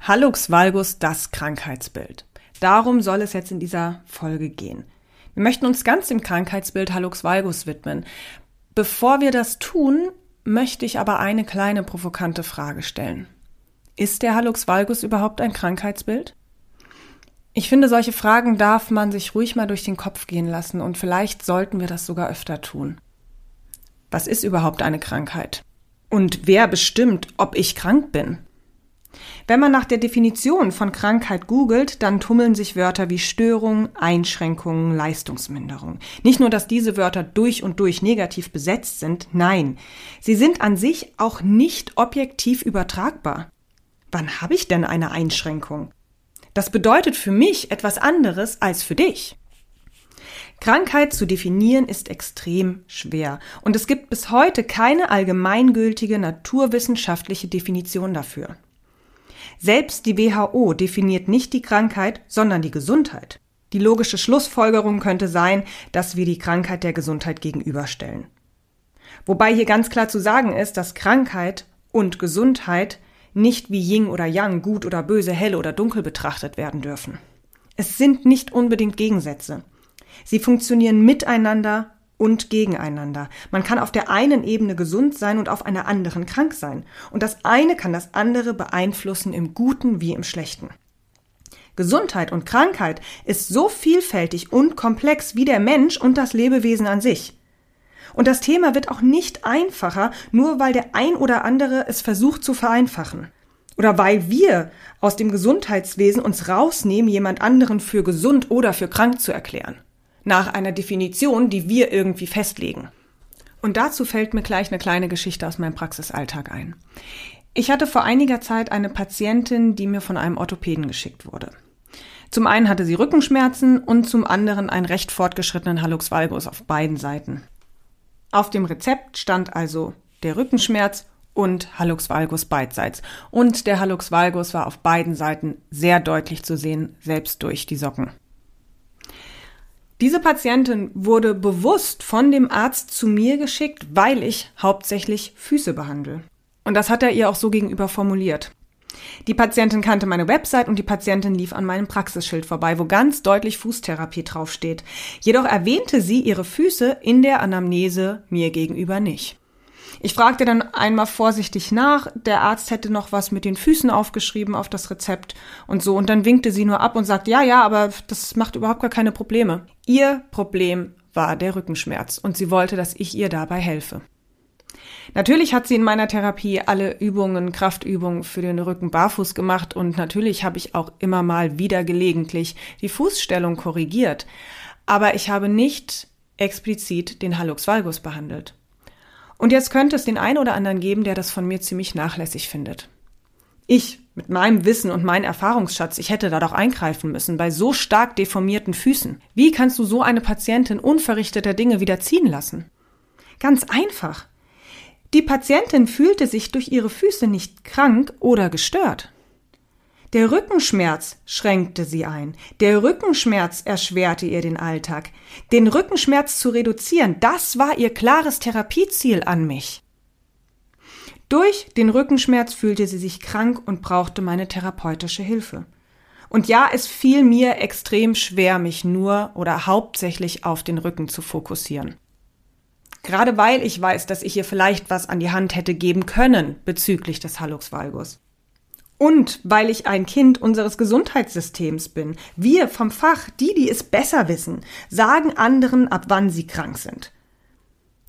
Hallux valgus, das Krankheitsbild. Darum soll es jetzt in dieser Folge gehen. Wir möchten uns ganz dem Krankheitsbild Hallux valgus widmen. Bevor wir das tun, möchte ich aber eine kleine provokante Frage stellen. Ist der Hallux valgus überhaupt ein Krankheitsbild? Ich finde, solche Fragen darf man sich ruhig mal durch den Kopf gehen lassen und vielleicht sollten wir das sogar öfter tun. Was ist überhaupt eine Krankheit? Und wer bestimmt, ob ich krank bin? Wenn man nach der Definition von Krankheit googelt, dann tummeln sich Wörter wie Störung, Einschränkung, Leistungsminderung. Nicht nur, dass diese Wörter durch und durch negativ besetzt sind, nein, sie sind an sich auch nicht objektiv übertragbar. Wann habe ich denn eine Einschränkung? Das bedeutet für mich etwas anderes als für dich. Krankheit zu definieren ist extrem schwer und es gibt bis heute keine allgemeingültige naturwissenschaftliche Definition dafür. Selbst die WHO definiert nicht die Krankheit, sondern die Gesundheit. Die logische Schlussfolgerung könnte sein, dass wir die Krankheit der Gesundheit gegenüberstellen. Wobei hier ganz klar zu sagen ist, dass Krankheit und Gesundheit nicht wie Ying oder Yang, gut oder böse, hell oder dunkel betrachtet werden dürfen. Es sind nicht unbedingt Gegensätze. Sie funktionieren miteinander und gegeneinander. Man kann auf der einen Ebene gesund sein und auf einer anderen krank sein. Und das eine kann das andere beeinflussen im Guten wie im Schlechten. Gesundheit und Krankheit ist so vielfältig und komplex wie der Mensch und das Lebewesen an sich. Und das Thema wird auch nicht einfacher, nur weil der ein oder andere es versucht zu vereinfachen. Oder weil wir aus dem Gesundheitswesen uns rausnehmen, jemand anderen für gesund oder für krank zu erklären nach einer Definition, die wir irgendwie festlegen. Und dazu fällt mir gleich eine kleine Geschichte aus meinem Praxisalltag ein. Ich hatte vor einiger Zeit eine Patientin, die mir von einem Orthopäden geschickt wurde. Zum einen hatte sie Rückenschmerzen und zum anderen einen recht fortgeschrittenen Hallux valgus auf beiden Seiten. Auf dem Rezept stand also der Rückenschmerz und Hallux valgus beidseits. Und der Hallux valgus war auf beiden Seiten sehr deutlich zu sehen, selbst durch die Socken. Diese Patientin wurde bewusst von dem Arzt zu mir geschickt, weil ich hauptsächlich Füße behandle. Und das hat er ihr auch so gegenüber formuliert. Die Patientin kannte meine Website und die Patientin lief an meinem Praxisschild vorbei, wo ganz deutlich Fußtherapie draufsteht. Jedoch erwähnte sie ihre Füße in der Anamnese mir gegenüber nicht. Ich fragte dann einmal vorsichtig nach, der Arzt hätte noch was mit den Füßen aufgeschrieben auf das Rezept und so, und dann winkte sie nur ab und sagte, ja, ja, aber das macht überhaupt gar keine Probleme. Ihr Problem war der Rückenschmerz und sie wollte, dass ich ihr dabei helfe. Natürlich hat sie in meiner Therapie alle Übungen, Kraftübungen für den Rücken barfuß gemacht und natürlich habe ich auch immer mal wieder gelegentlich die Fußstellung korrigiert. Aber ich habe nicht explizit den Hallux valgus behandelt. Und jetzt könnte es den einen oder anderen geben, der das von mir ziemlich nachlässig findet. Ich, mit meinem Wissen und meinem Erfahrungsschatz, ich hätte da doch eingreifen müssen bei so stark deformierten Füßen. Wie kannst du so eine Patientin unverrichteter Dinge wieder ziehen lassen? Ganz einfach. Die Patientin fühlte sich durch ihre Füße nicht krank oder gestört. Der Rückenschmerz schränkte sie ein. Der Rückenschmerz erschwerte ihr den Alltag. Den Rückenschmerz zu reduzieren, das war ihr klares Therapieziel an mich. Durch den Rückenschmerz fühlte sie sich krank und brauchte meine therapeutische Hilfe. Und ja, es fiel mir extrem schwer, mich nur oder hauptsächlich auf den Rücken zu fokussieren. Gerade weil ich weiß, dass ich ihr vielleicht was an die Hand hätte geben können bezüglich des Hallux valgus. Und weil ich ein Kind unseres Gesundheitssystems bin. Wir vom Fach, die, die es besser wissen, sagen anderen, ab wann sie krank sind.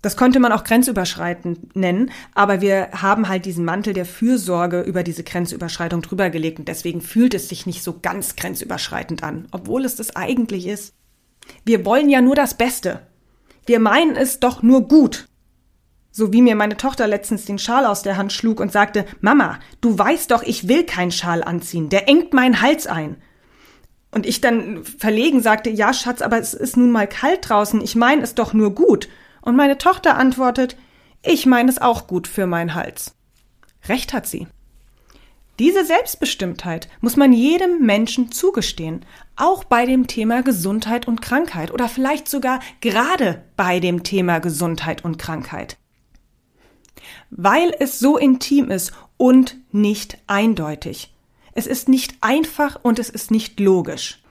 Das könnte man auch grenzüberschreitend nennen, aber wir haben halt diesen Mantel der Fürsorge über diese Grenzüberschreitung drüber gelegt und deswegen fühlt es sich nicht so ganz grenzüberschreitend an, obwohl es das eigentlich ist. Wir wollen ja nur das Beste. Wir meinen es doch nur gut. So wie mir meine Tochter letztens den Schal aus der Hand schlug und sagte, Mama, du weißt doch, ich will keinen Schal anziehen, der engt meinen Hals ein. Und ich dann verlegen sagte, ja, Schatz, aber es ist nun mal kalt draußen, ich meine es doch nur gut. Und meine Tochter antwortet, ich meine es auch gut für meinen Hals. Recht hat sie. Diese Selbstbestimmtheit muss man jedem Menschen zugestehen, auch bei dem Thema Gesundheit und Krankheit oder vielleicht sogar gerade bei dem Thema Gesundheit und Krankheit weil es so intim ist und nicht eindeutig. Es ist nicht einfach und es ist nicht logisch.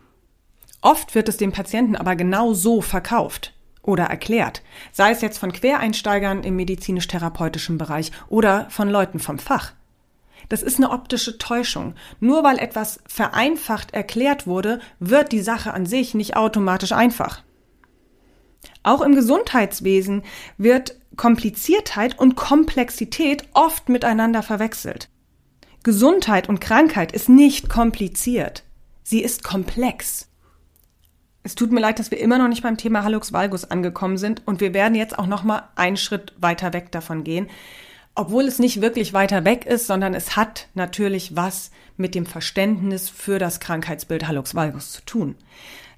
Oft wird es dem Patienten aber genau so verkauft oder erklärt, sei es jetzt von Quereinsteigern im medizinisch-therapeutischen Bereich oder von Leuten vom Fach. Das ist eine optische Täuschung. Nur weil etwas vereinfacht erklärt wurde, wird die Sache an sich nicht automatisch einfach. Auch im Gesundheitswesen wird Kompliziertheit und Komplexität oft miteinander verwechselt. Gesundheit und Krankheit ist nicht kompliziert. Sie ist komplex. Es tut mir leid, dass wir immer noch nicht beim Thema Hallux valgus angekommen sind und wir werden jetzt auch noch mal einen Schritt weiter weg davon gehen, obwohl es nicht wirklich weiter weg ist, sondern es hat natürlich was mit dem Verständnis für das Krankheitsbild Hallux valgus zu tun.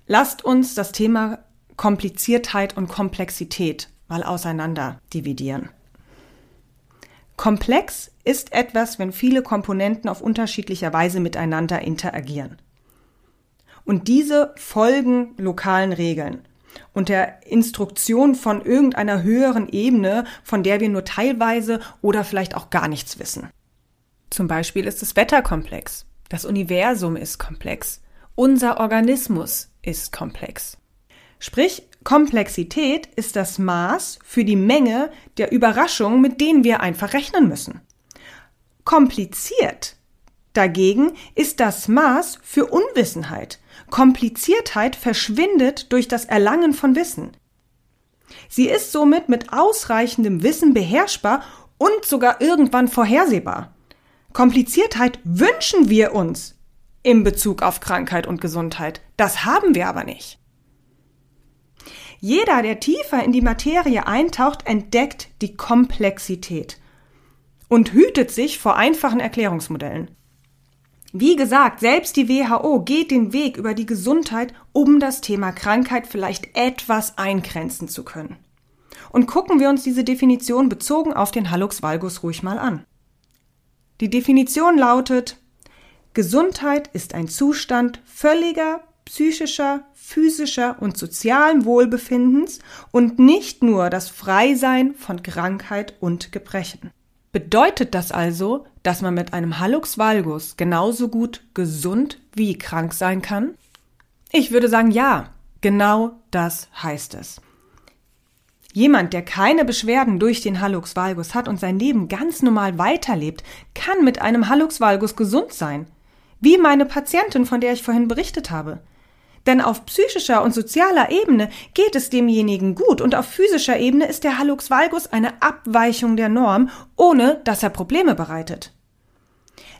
Lasst uns das Thema Kompliziertheit und Komplexität mal auseinander dividieren. Komplex ist etwas, wenn viele Komponenten auf unterschiedlicher Weise miteinander interagieren. Und diese folgen lokalen Regeln und der Instruktion von irgendeiner höheren Ebene, von der wir nur teilweise oder vielleicht auch gar nichts wissen. Zum Beispiel ist das Wetter komplex, das Universum ist komplex, unser Organismus ist komplex. Sprich, Komplexität ist das Maß für die Menge der Überraschungen, mit denen wir einfach rechnen müssen. Kompliziert dagegen ist das Maß für Unwissenheit. Kompliziertheit verschwindet durch das Erlangen von Wissen. Sie ist somit mit ausreichendem Wissen beherrschbar und sogar irgendwann vorhersehbar. Kompliziertheit wünschen wir uns im Bezug auf Krankheit und Gesundheit. Das haben wir aber nicht. Jeder, der tiefer in die Materie eintaucht, entdeckt die Komplexität und hütet sich vor einfachen Erklärungsmodellen. Wie gesagt, selbst die WHO geht den Weg über die Gesundheit, um das Thema Krankheit vielleicht etwas eingrenzen zu können. Und gucken wir uns diese Definition bezogen auf den Hallux valgus ruhig mal an. Die Definition lautet, Gesundheit ist ein Zustand völliger psychischer, physischer und sozialen Wohlbefindens und nicht nur das Freisein von Krankheit und Gebrechen. Bedeutet das also, dass man mit einem Hallux valgus genauso gut gesund wie krank sein kann? Ich würde sagen, ja, genau das heißt es. Jemand, der keine Beschwerden durch den Hallux valgus hat und sein Leben ganz normal weiterlebt, kann mit einem Hallux valgus gesund sein. Wie meine Patientin, von der ich vorhin berichtet habe. Denn auf psychischer und sozialer Ebene geht es demjenigen gut und auf physischer Ebene ist der Hallux valgus eine Abweichung der Norm, ohne dass er Probleme bereitet.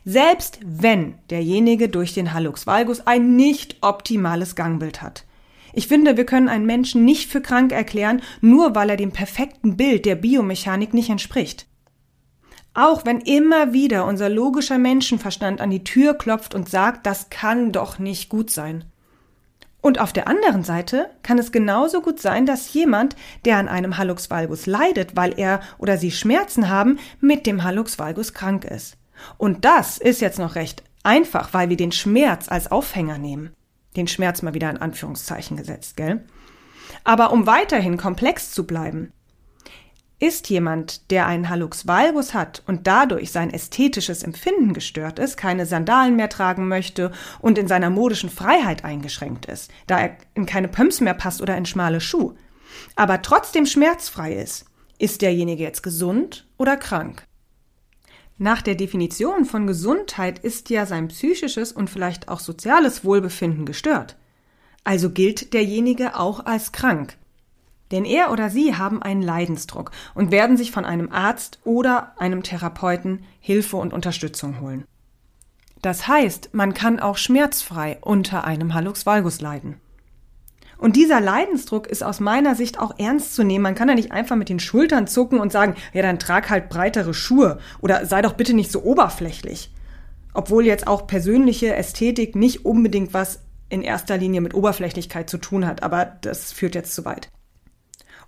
Selbst wenn derjenige durch den Hallux valgus ein nicht optimales Gangbild hat. Ich finde, wir können einen Menschen nicht für krank erklären, nur weil er dem perfekten Bild der Biomechanik nicht entspricht. Auch wenn immer wieder unser logischer Menschenverstand an die Tür klopft und sagt, das kann doch nicht gut sein. Und auf der anderen Seite kann es genauso gut sein, dass jemand, der an einem Hallux valgus leidet, weil er oder sie Schmerzen haben, mit dem Hallux valgus krank ist. Und das ist jetzt noch recht einfach, weil wir den Schmerz als Aufhänger nehmen. Den Schmerz mal wieder in Anführungszeichen gesetzt, gell? Aber um weiterhin komplex zu bleiben, ist jemand, der einen Hallux valgus hat und dadurch sein ästhetisches Empfinden gestört ist, keine Sandalen mehr tragen möchte und in seiner modischen Freiheit eingeschränkt ist, da er in keine Pumps mehr passt oder in schmale Schuh, aber trotzdem schmerzfrei ist, ist derjenige jetzt gesund oder krank? Nach der Definition von Gesundheit ist ja sein psychisches und vielleicht auch soziales Wohlbefinden gestört. Also gilt derjenige auch als krank. Denn er oder sie haben einen Leidensdruck und werden sich von einem Arzt oder einem Therapeuten Hilfe und Unterstützung holen. Das heißt, man kann auch schmerzfrei unter einem Hallux valgus leiden. Und dieser Leidensdruck ist aus meiner Sicht auch ernst zu nehmen. Man kann ja nicht einfach mit den Schultern zucken und sagen, ja, dann trag halt breitere Schuhe oder sei doch bitte nicht so oberflächlich. Obwohl jetzt auch persönliche Ästhetik nicht unbedingt was in erster Linie mit Oberflächlichkeit zu tun hat, aber das führt jetzt zu weit.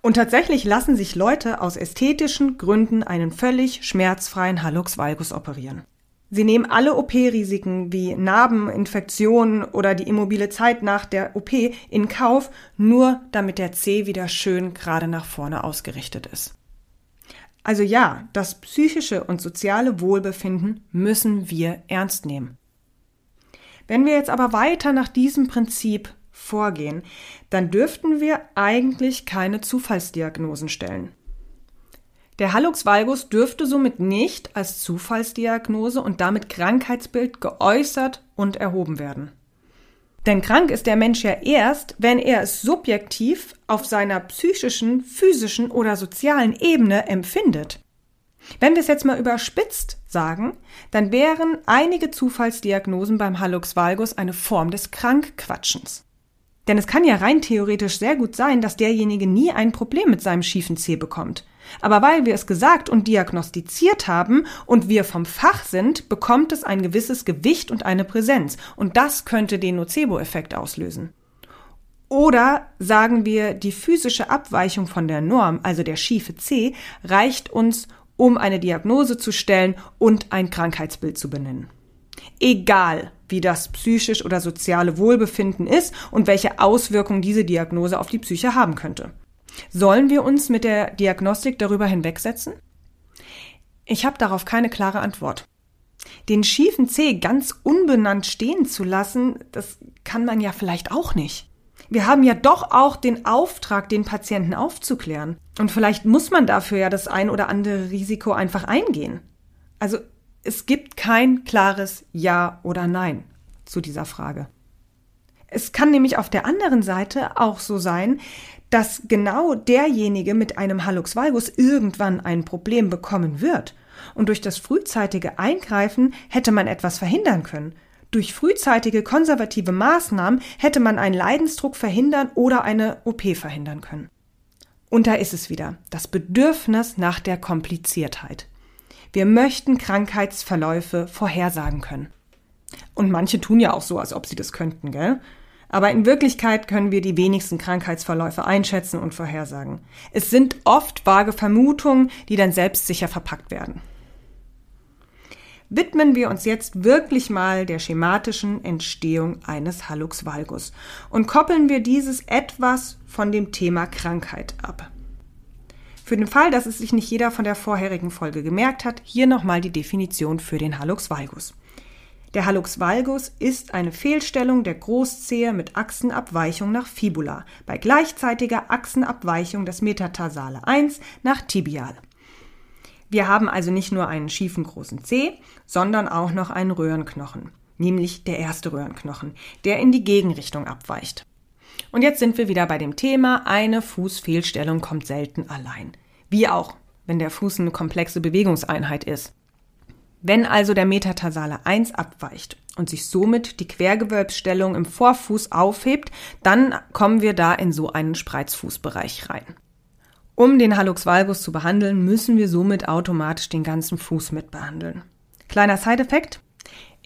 Und tatsächlich lassen sich Leute aus ästhetischen Gründen einen völlig schmerzfreien Hallux valgus operieren. Sie nehmen alle OP-Risiken wie Narben, Infektionen oder die immobile Zeit nach der OP in Kauf, nur damit der C wieder schön gerade nach vorne ausgerichtet ist. Also ja, das psychische und soziale Wohlbefinden müssen wir ernst nehmen. Wenn wir jetzt aber weiter nach diesem Prinzip vorgehen, dann dürften wir eigentlich keine Zufallsdiagnosen stellen. Der Hallux valgus dürfte somit nicht als Zufallsdiagnose und damit Krankheitsbild geäußert und erhoben werden. Denn krank ist der Mensch ja erst, wenn er es subjektiv auf seiner psychischen, physischen oder sozialen Ebene empfindet. Wenn wir es jetzt mal überspitzt sagen, dann wären einige Zufallsdiagnosen beim Hallux valgus eine Form des Krankquatschens. Denn es kann ja rein theoretisch sehr gut sein, dass derjenige nie ein Problem mit seinem schiefen Zeh bekommt. Aber weil wir es gesagt und diagnostiziert haben und wir vom Fach sind, bekommt es ein gewisses Gewicht und eine Präsenz. Und das könnte den Nocebo-Effekt auslösen. Oder sagen wir, die physische Abweichung von der Norm, also der schiefe C, reicht uns, um eine Diagnose zu stellen und ein Krankheitsbild zu benennen. Egal, wie das psychisch oder soziale Wohlbefinden ist und welche Auswirkungen diese Diagnose auf die Psyche haben könnte. Sollen wir uns mit der Diagnostik darüber hinwegsetzen? Ich habe darauf keine klare Antwort. Den schiefen C ganz unbenannt stehen zu lassen, das kann man ja vielleicht auch nicht. Wir haben ja doch auch den Auftrag, den Patienten aufzuklären. Und vielleicht muss man dafür ja das ein oder andere Risiko einfach eingehen. Also es gibt kein klares Ja oder Nein zu dieser Frage. Es kann nämlich auf der anderen Seite auch so sein, dass genau derjenige mit einem Hallux valgus irgendwann ein Problem bekommen wird. Und durch das frühzeitige Eingreifen hätte man etwas verhindern können. Durch frühzeitige konservative Maßnahmen hätte man einen Leidensdruck verhindern oder eine OP verhindern können. Und da ist es wieder, das Bedürfnis nach der Kompliziertheit. Wir möchten Krankheitsverläufe vorhersagen können. Und manche tun ja auch so, als ob sie das könnten, gell? Aber in Wirklichkeit können wir die wenigsten Krankheitsverläufe einschätzen und vorhersagen. Es sind oft vage Vermutungen, die dann selbstsicher verpackt werden. Widmen wir uns jetzt wirklich mal der schematischen Entstehung eines Hallux valgus und koppeln wir dieses etwas von dem Thema Krankheit ab. Für den Fall, dass es sich nicht jeder von der vorherigen Folge gemerkt hat, hier nochmal die Definition für den Hallux valgus. Der Hallux valgus ist eine Fehlstellung der Großzehe mit Achsenabweichung nach Fibula bei gleichzeitiger Achsenabweichung des Metatarsale 1 nach Tibial. Wir haben also nicht nur einen schiefen großen Zeh, sondern auch noch einen Röhrenknochen, nämlich der erste Röhrenknochen, der in die Gegenrichtung abweicht. Und jetzt sind wir wieder bei dem Thema, eine Fußfehlstellung kommt selten allein. Wie auch, wenn der Fuß eine komplexe Bewegungseinheit ist. Wenn also der Metatarsale 1 abweicht und sich somit die Quergewölbsstellung im Vorfuß aufhebt, dann kommen wir da in so einen Spreizfußbereich rein. Um den Hallux valgus zu behandeln, müssen wir somit automatisch den ganzen Fuß mit behandeln. Kleiner Side-Effekt.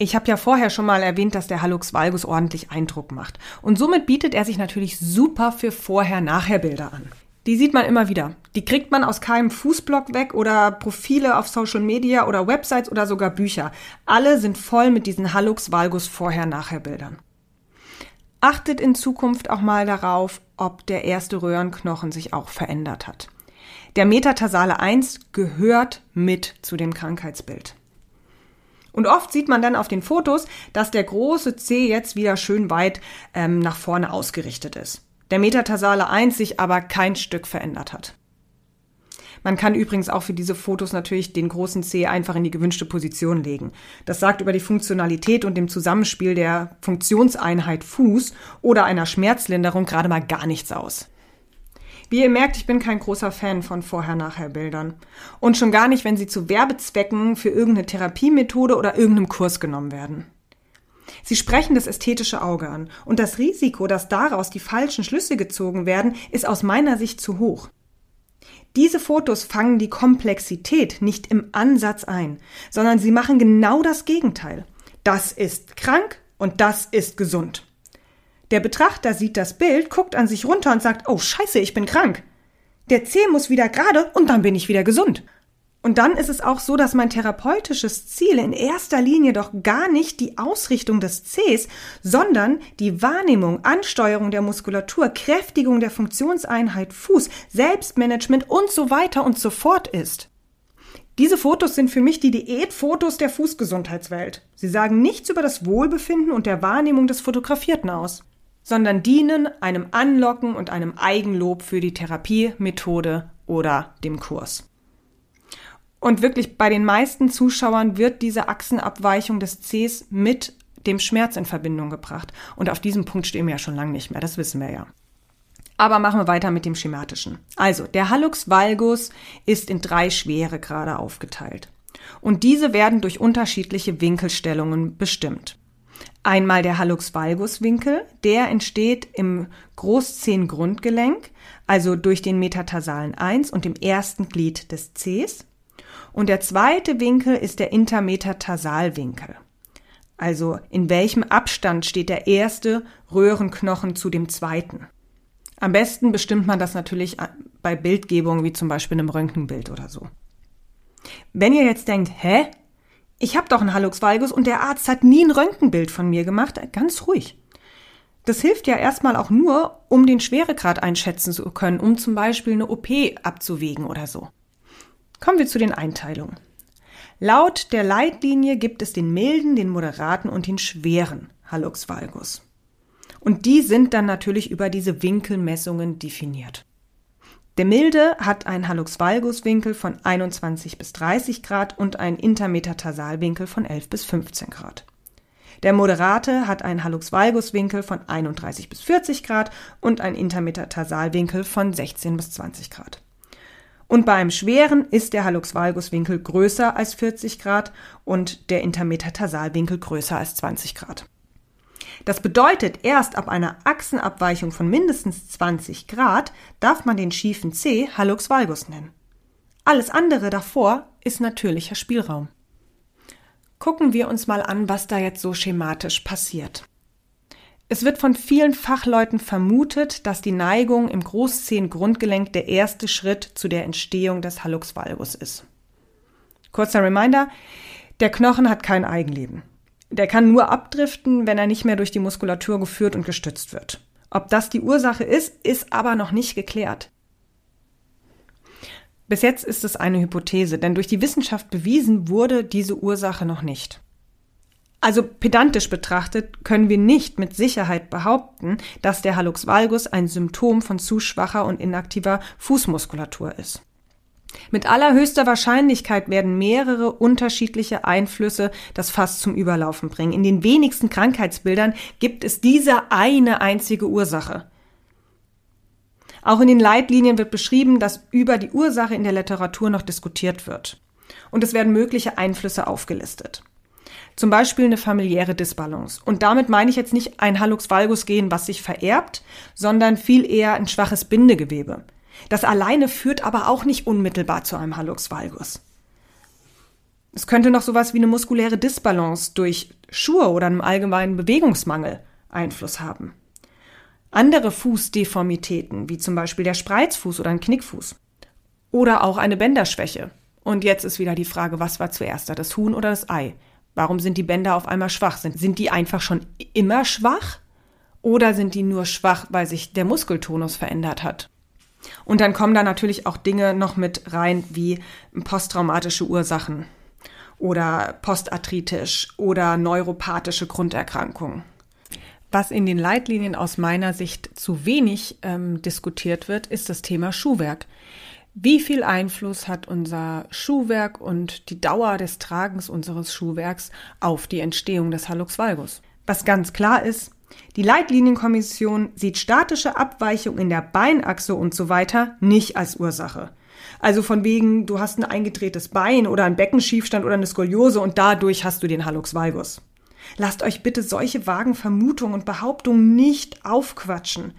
Ich habe ja vorher schon mal erwähnt, dass der Hallux valgus ordentlich Eindruck macht. Und somit bietet er sich natürlich super für Vorher-Nachher-Bilder an. Die sieht man immer wieder. Die kriegt man aus keinem Fußblock weg oder Profile auf Social Media oder Websites oder sogar Bücher. Alle sind voll mit diesen Hallux valgus Vorher-Nachher-Bildern. Achtet in Zukunft auch mal darauf, ob der erste Röhrenknochen sich auch verändert hat. Der Metatarsale 1 gehört mit zu dem Krankheitsbild. Und oft sieht man dann auf den Fotos, dass der große C jetzt wieder schön weit ähm, nach vorne ausgerichtet ist. Der Metatarsale 1 sich aber kein Stück verändert hat. Man kann übrigens auch für diese Fotos natürlich den großen C einfach in die gewünschte Position legen. Das sagt über die Funktionalität und dem Zusammenspiel der Funktionseinheit Fuß oder einer Schmerzlinderung gerade mal gar nichts aus. Wie ihr merkt, ich bin kein großer Fan von Vorher-Nachher-Bildern. Und schon gar nicht, wenn sie zu Werbezwecken für irgendeine Therapiemethode oder irgendeinem Kurs genommen werden. Sie sprechen das ästhetische Auge an. Und das Risiko, dass daraus die falschen Schlüsse gezogen werden, ist aus meiner Sicht zu hoch. Diese Fotos fangen die Komplexität nicht im Ansatz ein, sondern sie machen genau das Gegenteil. Das ist krank und das ist gesund. Der Betrachter sieht das Bild, guckt an sich runter und sagt, oh scheiße, ich bin krank. Der Zeh muss wieder gerade und dann bin ich wieder gesund. Und dann ist es auch so, dass mein therapeutisches Ziel in erster Linie doch gar nicht die Ausrichtung des Cs, sondern die Wahrnehmung, Ansteuerung der Muskulatur, Kräftigung der Funktionseinheit Fuß, Selbstmanagement und so weiter und so fort ist. Diese Fotos sind für mich die Diätfotos der Fußgesundheitswelt. Sie sagen nichts über das Wohlbefinden und der Wahrnehmung des Fotografierten aus, sondern dienen einem Anlocken und einem Eigenlob für die Therapiemethode oder dem Kurs. Und wirklich bei den meisten Zuschauern wird diese Achsenabweichung des Cs mit dem Schmerz in Verbindung gebracht. Und auf diesem Punkt stehen wir ja schon lange nicht mehr, das wissen wir ja. Aber machen wir weiter mit dem schematischen. Also, der Hallux valgus ist in drei Schweregrade aufgeteilt. Und diese werden durch unterschiedliche Winkelstellungen bestimmt. Einmal der Hallux valgus Winkel, der entsteht im Großzehengrundgelenk, also durch den Metatarsalen 1 und dem ersten Glied des Cs. Und der zweite Winkel ist der Intermetatarsalwinkel. Also in welchem Abstand steht der erste Röhrenknochen zu dem zweiten? Am besten bestimmt man das natürlich bei Bildgebung, wie zum Beispiel einem Röntgenbild oder so. Wenn ihr jetzt denkt, hä? Ich habe doch einen Hallux valgus und der Arzt hat nie ein Röntgenbild von mir gemacht, ganz ruhig. Das hilft ja erstmal auch nur, um den Schweregrad einschätzen zu können, um zum Beispiel eine OP abzuwägen oder so. Kommen wir zu den Einteilungen. Laut der Leitlinie gibt es den milden, den moderaten und den schweren Hallux valgus. Und die sind dann natürlich über diese Winkelmessungen definiert. Der milde hat einen Hallux valgus Winkel von 21 bis 30 Grad und einen Intermetatarsalwinkel von 11 bis 15 Grad. Der moderate hat einen Hallux valgus Winkel von 31 bis 40 Grad und einen Intermetatarsalwinkel von 16 bis 20 Grad. Und bei einem schweren ist der Hallux valgus Winkel größer als 40 Grad und der Intermetatarsalwinkel größer als 20 Grad. Das bedeutet, erst ab einer Achsenabweichung von mindestens 20 Grad darf man den schiefen C Hallux valgus nennen. Alles andere davor ist natürlicher Spielraum. Gucken wir uns mal an, was da jetzt so schematisch passiert. Es wird von vielen Fachleuten vermutet, dass die Neigung im Großzehengrundgelenk der erste Schritt zu der Entstehung des Hallux valgus ist. Kurzer Reminder, der Knochen hat kein Eigenleben. Der kann nur abdriften, wenn er nicht mehr durch die Muskulatur geführt und gestützt wird. Ob das die Ursache ist, ist aber noch nicht geklärt. Bis jetzt ist es eine Hypothese, denn durch die Wissenschaft bewiesen wurde diese Ursache noch nicht. Also pedantisch betrachtet können wir nicht mit Sicherheit behaupten, dass der Hallux valgus ein Symptom von zu schwacher und inaktiver Fußmuskulatur ist. Mit allerhöchster Wahrscheinlichkeit werden mehrere unterschiedliche Einflüsse das Fass zum Überlaufen bringen. In den wenigsten Krankheitsbildern gibt es diese eine einzige Ursache. Auch in den Leitlinien wird beschrieben, dass über die Ursache in der Literatur noch diskutiert wird. Und es werden mögliche Einflüsse aufgelistet. Zum Beispiel eine familiäre Disbalance. Und damit meine ich jetzt nicht ein Hallux valgus Gen, was sich vererbt, sondern viel eher ein schwaches Bindegewebe. Das alleine führt aber auch nicht unmittelbar zu einem Hallux valgus. Es könnte noch sowas wie eine muskuläre Disbalance durch Schuhe oder einem allgemeinen Bewegungsmangel Einfluss haben. Andere Fußdeformitäten, wie zum Beispiel der Spreizfuß oder ein Knickfuß. Oder auch eine Bänderschwäche. Und jetzt ist wieder die Frage, was war zuerst da, das Huhn oder das Ei? Warum sind die Bänder auf einmal schwach? Sind, sind die einfach schon immer schwach? Oder sind die nur schwach, weil sich der Muskeltonus verändert hat? Und dann kommen da natürlich auch Dinge noch mit rein wie posttraumatische Ursachen oder postarthritisch oder neuropathische Grunderkrankungen. Was in den Leitlinien aus meiner Sicht zu wenig ähm, diskutiert wird, ist das Thema Schuhwerk. Wie viel Einfluss hat unser Schuhwerk und die Dauer des Tragens unseres Schuhwerks auf die Entstehung des Hallux valgus? Was ganz klar ist, die Leitlinienkommission sieht statische Abweichung in der Beinachse und so weiter nicht als Ursache. Also von wegen, du hast ein eingedrehtes Bein oder einen Beckenschiefstand oder eine Skoliose und dadurch hast du den Hallux valgus. Lasst euch bitte solche vagen Vermutungen und Behauptungen nicht aufquatschen.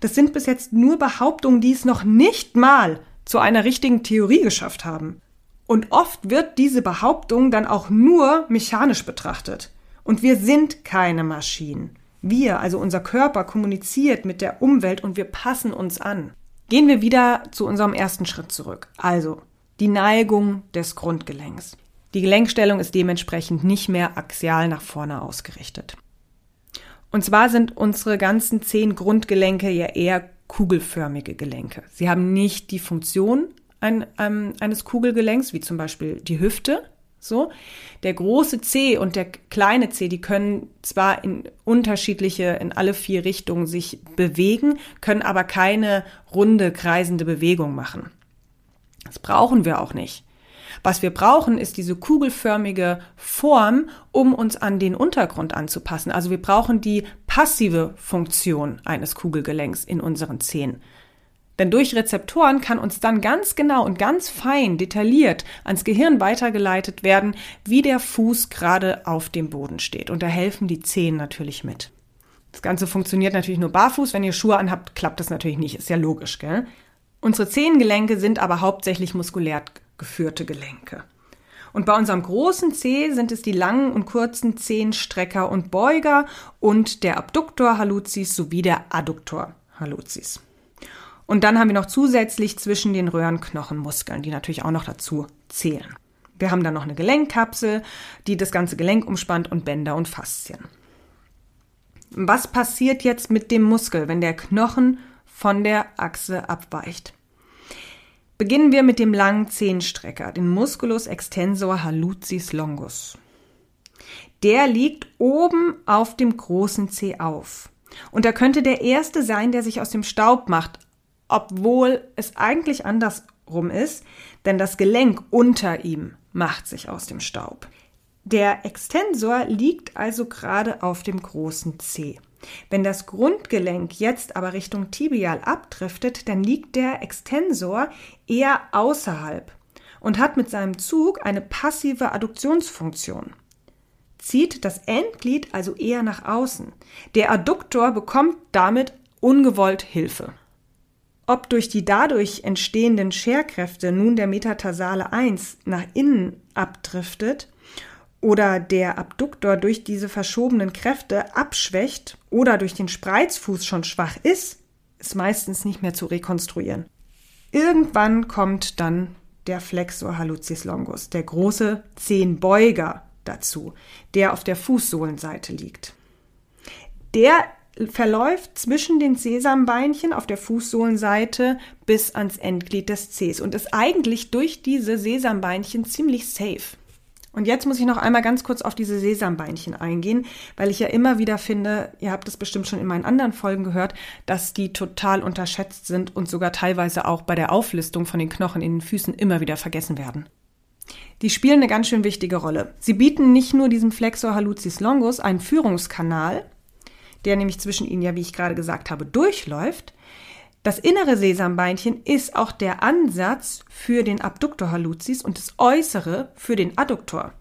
Das sind bis jetzt nur Behauptungen, die es noch nicht mal zu einer richtigen Theorie geschafft haben. Und oft wird diese Behauptung dann auch nur mechanisch betrachtet. Und wir sind keine Maschinen. Wir, also unser Körper, kommuniziert mit der Umwelt und wir passen uns an. Gehen wir wieder zu unserem ersten Schritt zurück. Also die Neigung des Grundgelenks. Die Gelenkstellung ist dementsprechend nicht mehr axial nach vorne ausgerichtet. Und zwar sind unsere ganzen zehn Grundgelenke ja eher kugelförmige Gelenke. Sie haben nicht die Funktion ein, ähm, eines Kugelgelenks, wie zum Beispiel die Hüfte. So, der große C und der kleine C, die können zwar in unterschiedliche, in alle vier Richtungen sich bewegen, können aber keine runde, kreisende Bewegung machen. Das brauchen wir auch nicht. Was wir brauchen, ist diese kugelförmige Form, um uns an den Untergrund anzupassen. Also wir brauchen die passive Funktion eines Kugelgelenks in unseren Zehen. Denn durch Rezeptoren kann uns dann ganz genau und ganz fein detailliert ans Gehirn weitergeleitet werden, wie der Fuß gerade auf dem Boden steht. Und da helfen die Zehen natürlich mit. Das Ganze funktioniert natürlich nur barfuß. Wenn ihr Schuhe anhabt, klappt das natürlich nicht. Ist ja logisch, gell? Unsere Zehengelenke sind aber hauptsächlich muskulär geführte Gelenke. Und bei unserem großen Zeh sind es die langen und kurzen Zehenstrecker und Beuger und der Abduktor hallucis sowie der Adduktor hallucis. Und dann haben wir noch zusätzlich zwischen den Röhrenknochenmuskeln, die natürlich auch noch dazu zählen. Wir haben dann noch eine Gelenkkapsel, die das ganze Gelenk umspannt und Bänder und Faszien. Was passiert jetzt mit dem Muskel, wenn der Knochen von der Achse abweicht? Beginnen wir mit dem langen Zehenstrecker, den Musculus extensor hallucis longus. Der liegt oben auf dem großen Zeh auf. Und er könnte der erste sein, der sich aus dem Staub macht, obwohl es eigentlich andersrum ist, denn das Gelenk unter ihm macht sich aus dem Staub. Der Extensor liegt also gerade auf dem großen Zeh. Wenn das Grundgelenk jetzt aber Richtung Tibial abdriftet, dann liegt der Extensor eher außerhalb und hat mit seinem Zug eine passive Adduktionsfunktion. Zieht das Endglied also eher nach außen. Der Adduktor bekommt damit ungewollt Hilfe. Ob durch die dadurch entstehenden Scherkräfte nun der Metatarsale 1 nach innen abdriftet oder der Abduktor durch diese verschobenen Kräfte abschwächt oder durch den Spreizfuß schon schwach ist, ist meistens nicht mehr zu rekonstruieren. Irgendwann kommt dann der Flexor hallucis longus, der große Zehenbeuger dazu, der auf der Fußsohlenseite liegt. Der verläuft zwischen den Sesambeinchen auf der Fußsohlenseite bis ans Endglied des Zehs und ist eigentlich durch diese Sesambeinchen ziemlich safe. Und jetzt muss ich noch einmal ganz kurz auf diese Sesambeinchen eingehen, weil ich ja immer wieder finde, ihr habt es bestimmt schon in meinen anderen Folgen gehört, dass die total unterschätzt sind und sogar teilweise auch bei der Auflistung von den Knochen in den Füßen immer wieder vergessen werden. Die spielen eine ganz schön wichtige Rolle. Sie bieten nicht nur diesem Flexor hallucis longus einen Führungskanal, der nämlich zwischen ihnen ja, wie ich gerade gesagt habe, durchläuft, das innere Sesambeinchen ist auch der Ansatz für den Abduktor hallucis und das äußere für den Adduktor.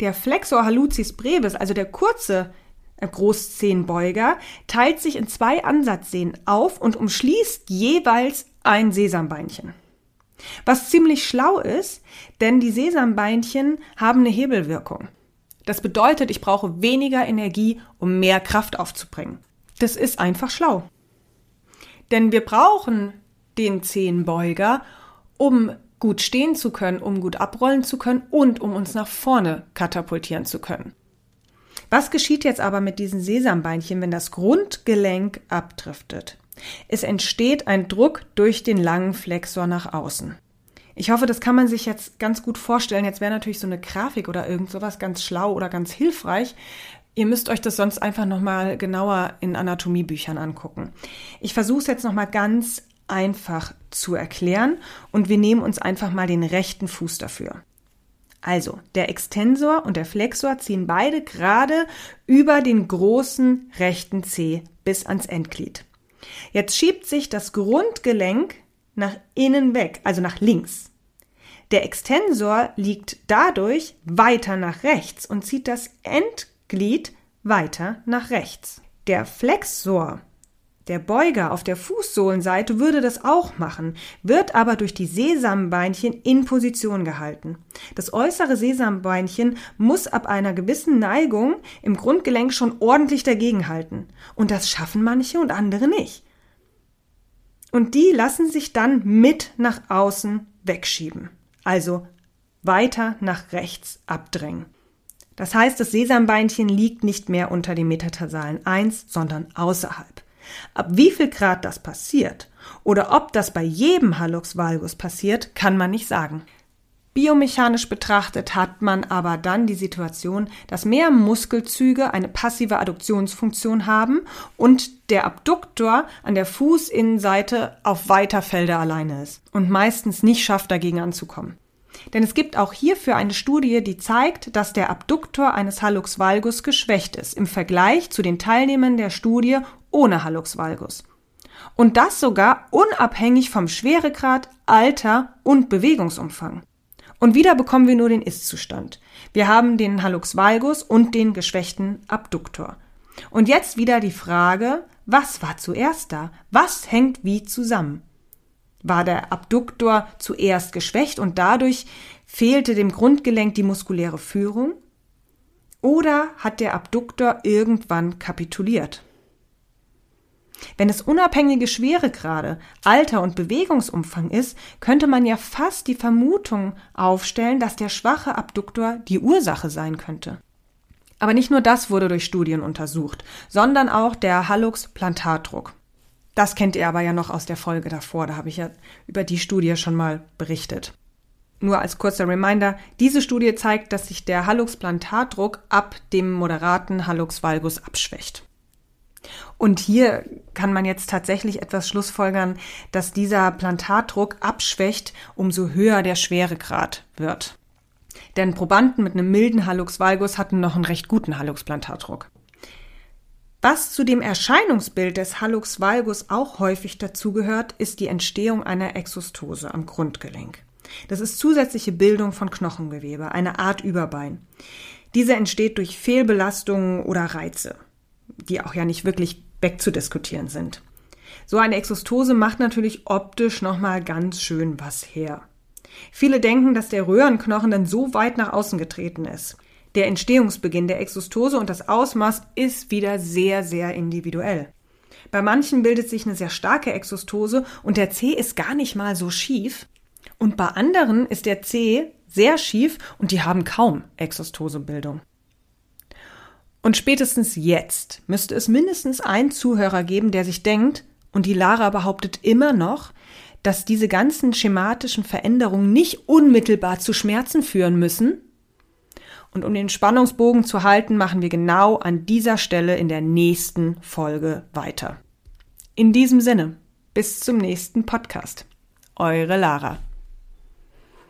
Der Flexor hallucis brevis, also der kurze äh, Großzehenbeuger, teilt sich in zwei Ansatzsehnen auf und umschließt jeweils ein Sesambeinchen. Was ziemlich schlau ist, denn die Sesambeinchen haben eine Hebelwirkung. Das bedeutet, ich brauche weniger Energie, um mehr Kraft aufzubringen. Das ist einfach schlau. Denn wir brauchen den Zehenbeuger, um gut stehen zu können, um gut abrollen zu können und um uns nach vorne katapultieren zu können. Was geschieht jetzt aber mit diesen Sesambeinchen, wenn das Grundgelenk abdriftet? Es entsteht ein Druck durch den langen Flexor nach außen. Ich hoffe, das kann man sich jetzt ganz gut vorstellen. Jetzt wäre natürlich so eine Grafik oder irgend sowas ganz schlau oder ganz hilfreich, Ihr müsst euch das sonst einfach nochmal genauer in Anatomiebüchern angucken. Ich versuche es jetzt nochmal ganz einfach zu erklären und wir nehmen uns einfach mal den rechten Fuß dafür. Also, der Extensor und der Flexor ziehen beide gerade über den großen rechten Zeh bis ans Endglied. Jetzt schiebt sich das Grundgelenk nach innen weg, also nach links. Der Extensor liegt dadurch weiter nach rechts und zieht das Endglied Glied weiter nach rechts. Der Flexor, der Beuger auf der Fußsohlenseite würde das auch machen, wird aber durch die Sesambeinchen in Position gehalten. Das äußere Sesambeinchen muss ab einer gewissen Neigung im Grundgelenk schon ordentlich dagegenhalten. Und das schaffen manche und andere nicht. Und die lassen sich dann mit nach außen wegschieben. Also weiter nach rechts abdrängen. Das heißt, das Sesambeinchen liegt nicht mehr unter dem Metatarsalen 1, sondern außerhalb. Ab wie viel Grad das passiert oder ob das bei jedem Hallux valgus passiert, kann man nicht sagen. Biomechanisch betrachtet hat man aber dann die Situation, dass mehr Muskelzüge eine passive Adduktionsfunktion haben und der Abduktor an der Fußinnenseite auf weiter Felder alleine ist und meistens nicht schafft, dagegen anzukommen. Denn es gibt auch hierfür eine Studie, die zeigt, dass der Abduktor eines Hallux valgus geschwächt ist im Vergleich zu den Teilnehmern der Studie ohne Hallux valgus. Und das sogar unabhängig vom Schweregrad, Alter und Bewegungsumfang. Und wieder bekommen wir nur den Ist-Zustand. Wir haben den Hallux valgus und den geschwächten Abduktor. Und jetzt wieder die Frage, was war zuerst da? Was hängt wie zusammen? War der Abduktor zuerst geschwächt und dadurch fehlte dem Grundgelenk die muskuläre Führung? Oder hat der Abduktor irgendwann kapituliert? Wenn es unabhängige Schweregrade, Alter und Bewegungsumfang ist, könnte man ja fast die Vermutung aufstellen, dass der schwache Abduktor die Ursache sein könnte. Aber nicht nur das wurde durch Studien untersucht, sondern auch der Hallux Plantatdruck. Das kennt ihr aber ja noch aus der Folge davor, da habe ich ja über die Studie schon mal berichtet. Nur als kurzer Reminder, diese Studie zeigt, dass sich der Hallux Plantatdruck ab dem moderaten Hallux valgus abschwächt. Und hier kann man jetzt tatsächlich etwas schlussfolgern, dass dieser Plantatdruck abschwächt, umso höher der Schweregrad wird. Denn Probanden mit einem milden Hallux valgus hatten noch einen recht guten Hallux Plantatdruck. Was zu dem Erscheinungsbild des Hallux valgus auch häufig dazugehört, ist die Entstehung einer Exostose am Grundgelenk. Das ist zusätzliche Bildung von Knochengewebe, eine Art Überbein. Diese entsteht durch Fehlbelastungen oder Reize die auch ja nicht wirklich wegzudiskutieren sind. So eine Exostose macht natürlich optisch nochmal ganz schön was her. Viele denken, dass der Röhrenknochen dann so weit nach außen getreten ist. Der Entstehungsbeginn der Exostose und das Ausmaß ist wieder sehr, sehr individuell. Bei manchen bildet sich eine sehr starke Exostose und der C ist gar nicht mal so schief. Und bei anderen ist der C sehr schief und die haben kaum Exostosebildung. Und spätestens jetzt müsste es mindestens einen Zuhörer geben, der sich denkt, und die Lara behauptet immer noch, dass diese ganzen schematischen Veränderungen nicht unmittelbar zu Schmerzen führen müssen. Und um den Spannungsbogen zu halten, machen wir genau an dieser Stelle in der nächsten Folge weiter. In diesem Sinne, bis zum nächsten Podcast. Eure Lara.